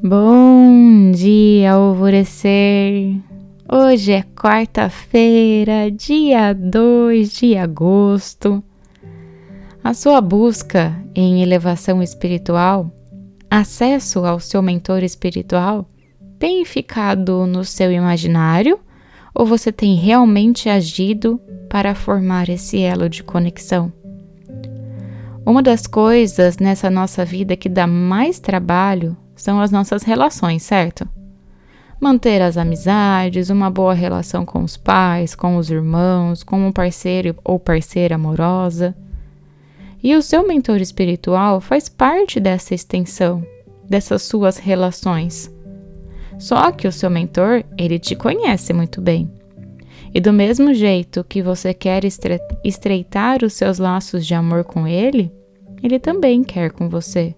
Bom dia, alvorecer! Hoje é quarta-feira, dia 2 de agosto. A sua busca em elevação espiritual, acesso ao seu mentor espiritual, tem ficado no seu imaginário ou você tem realmente agido para formar esse elo de conexão? Uma das coisas nessa nossa vida que dá mais trabalho são as nossas relações, certo? Manter as amizades, uma boa relação com os pais, com os irmãos, com um parceiro ou parceira amorosa. E o seu mentor espiritual faz parte dessa extensão, dessas suas relações. Só que o seu mentor, ele te conhece muito bem. E do mesmo jeito que você quer estreitar os seus laços de amor com ele, ele também quer com você.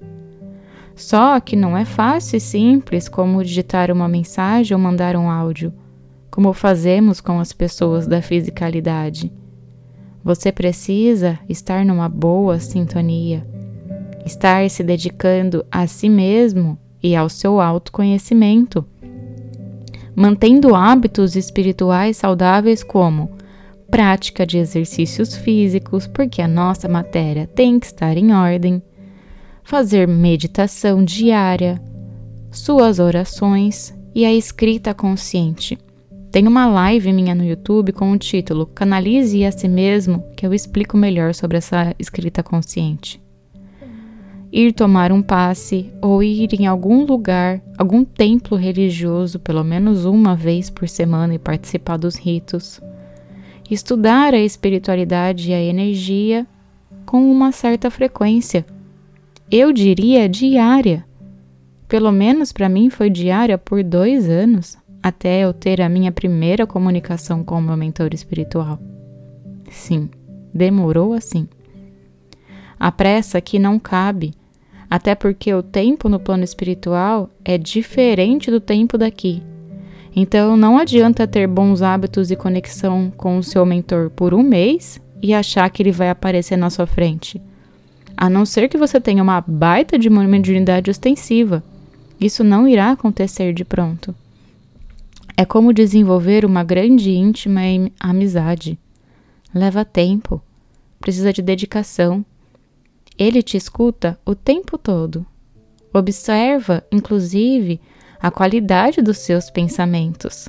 Só que não é fácil e simples como digitar uma mensagem ou mandar um áudio, como fazemos com as pessoas da fisicalidade. Você precisa estar numa boa sintonia, estar se dedicando a si mesmo e ao seu autoconhecimento, mantendo hábitos espirituais saudáveis como prática de exercícios físicos, porque a nossa matéria tem que estar em ordem fazer meditação diária, suas orações e a escrita consciente. Tem uma live minha no YouTube com o título Canalize a si mesmo, que eu explico melhor sobre essa escrita consciente. Ir tomar um passe ou ir em algum lugar, algum templo religioso, pelo menos uma vez por semana e participar dos ritos. Estudar a espiritualidade e a energia com uma certa frequência eu diria diária. Pelo menos para mim foi diária por dois anos, até eu ter a minha primeira comunicação com o meu mentor espiritual. Sim, demorou assim. A pressa que não cabe, até porque o tempo no plano espiritual é diferente do tempo daqui. Então não adianta ter bons hábitos e conexão com o seu mentor por um mês e achar que ele vai aparecer na sua frente a não ser que você tenha uma baita de uma mediunidade ostensiva. Isso não irá acontecer de pronto. É como desenvolver uma grande e íntima amizade. Leva tempo, precisa de dedicação. Ele te escuta o tempo todo. Observa, inclusive, a qualidade dos seus pensamentos.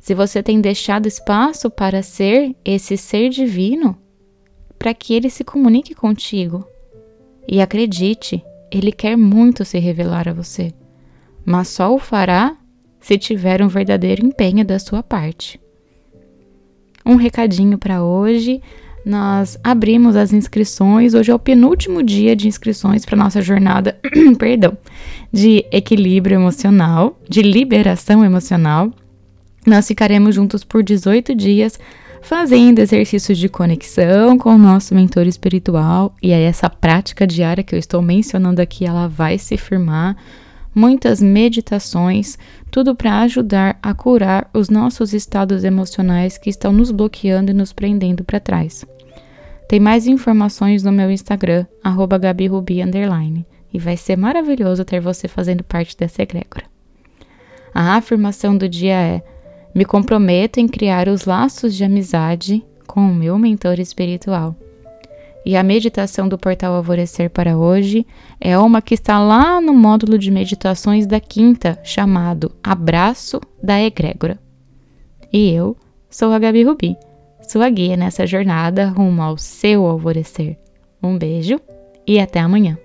Se você tem deixado espaço para ser esse ser divino, para que ele se comunique contigo. E acredite, ele quer muito se revelar a você, mas só o fará se tiver um verdadeiro empenho da sua parte. Um recadinho para hoje. Nós abrimos as inscrições. Hoje é o penúltimo dia de inscrições para nossa jornada, perdão, de equilíbrio emocional, de liberação emocional. Nós ficaremos juntos por 18 dias fazendo exercícios de conexão com o nosso mentor espiritual. E aí, essa prática diária que eu estou mencionando aqui, ela vai se firmar. Muitas meditações, tudo para ajudar a curar os nossos estados emocionais que estão nos bloqueando e nos prendendo para trás. Tem mais informações no meu Instagram, GabiRubi, e vai ser maravilhoso ter você fazendo parte dessa egrégora. A afirmação do dia é: me comprometo em criar os laços de amizade com o meu mentor espiritual. E a meditação do Portal Alvorecer para hoje é uma que está lá no módulo de meditações da quinta, chamado Abraço da Egrégora. E eu sou a Gabi Rubi, sua guia nessa jornada rumo ao seu alvorecer. Um beijo e até amanhã.